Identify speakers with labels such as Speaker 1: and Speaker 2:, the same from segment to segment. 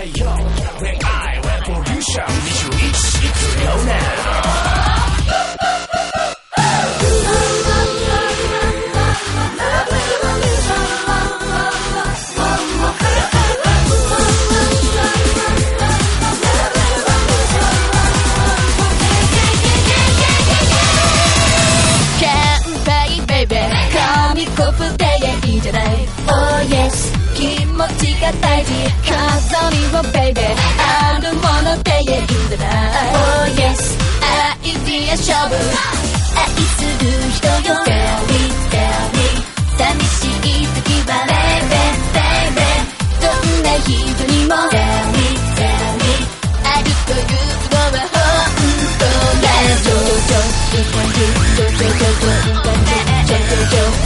Speaker 1: Hey yo, when I revolution, 21世紀よnow.
Speaker 2: Can't pay baby 紙コップでいいんじゃない Oh yes 気持ちが大事 飾りを baby あるものでいいんじゃない Oh yes アイディア勝負愛する人よ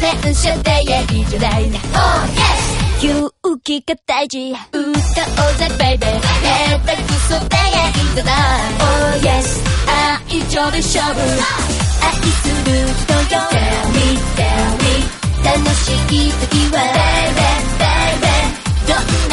Speaker 2: 転車でいいじゃないね Oh yes 勇気が大事歌おうぜベイベー下手くそでいいんじゃない Oh yes 愛情で勝負愛する人よ Tell me tell me 楽しい時は Baby baby どんな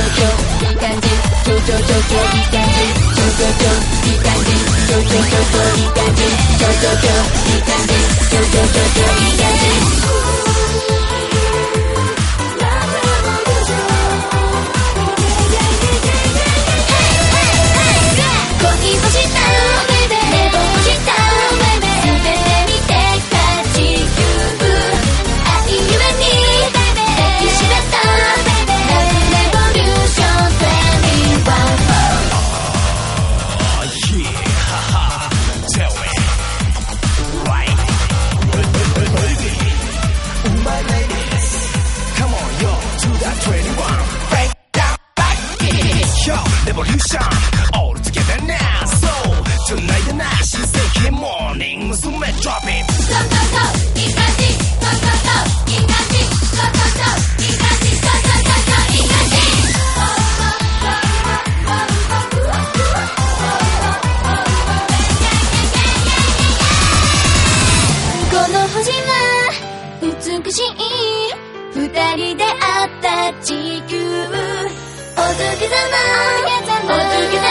Speaker 2: ジョジョジョいい感じジョジョジョジョいい感じジョジョジョいい感じジョジョジ 美しい二人であった地球。お月様。お月様。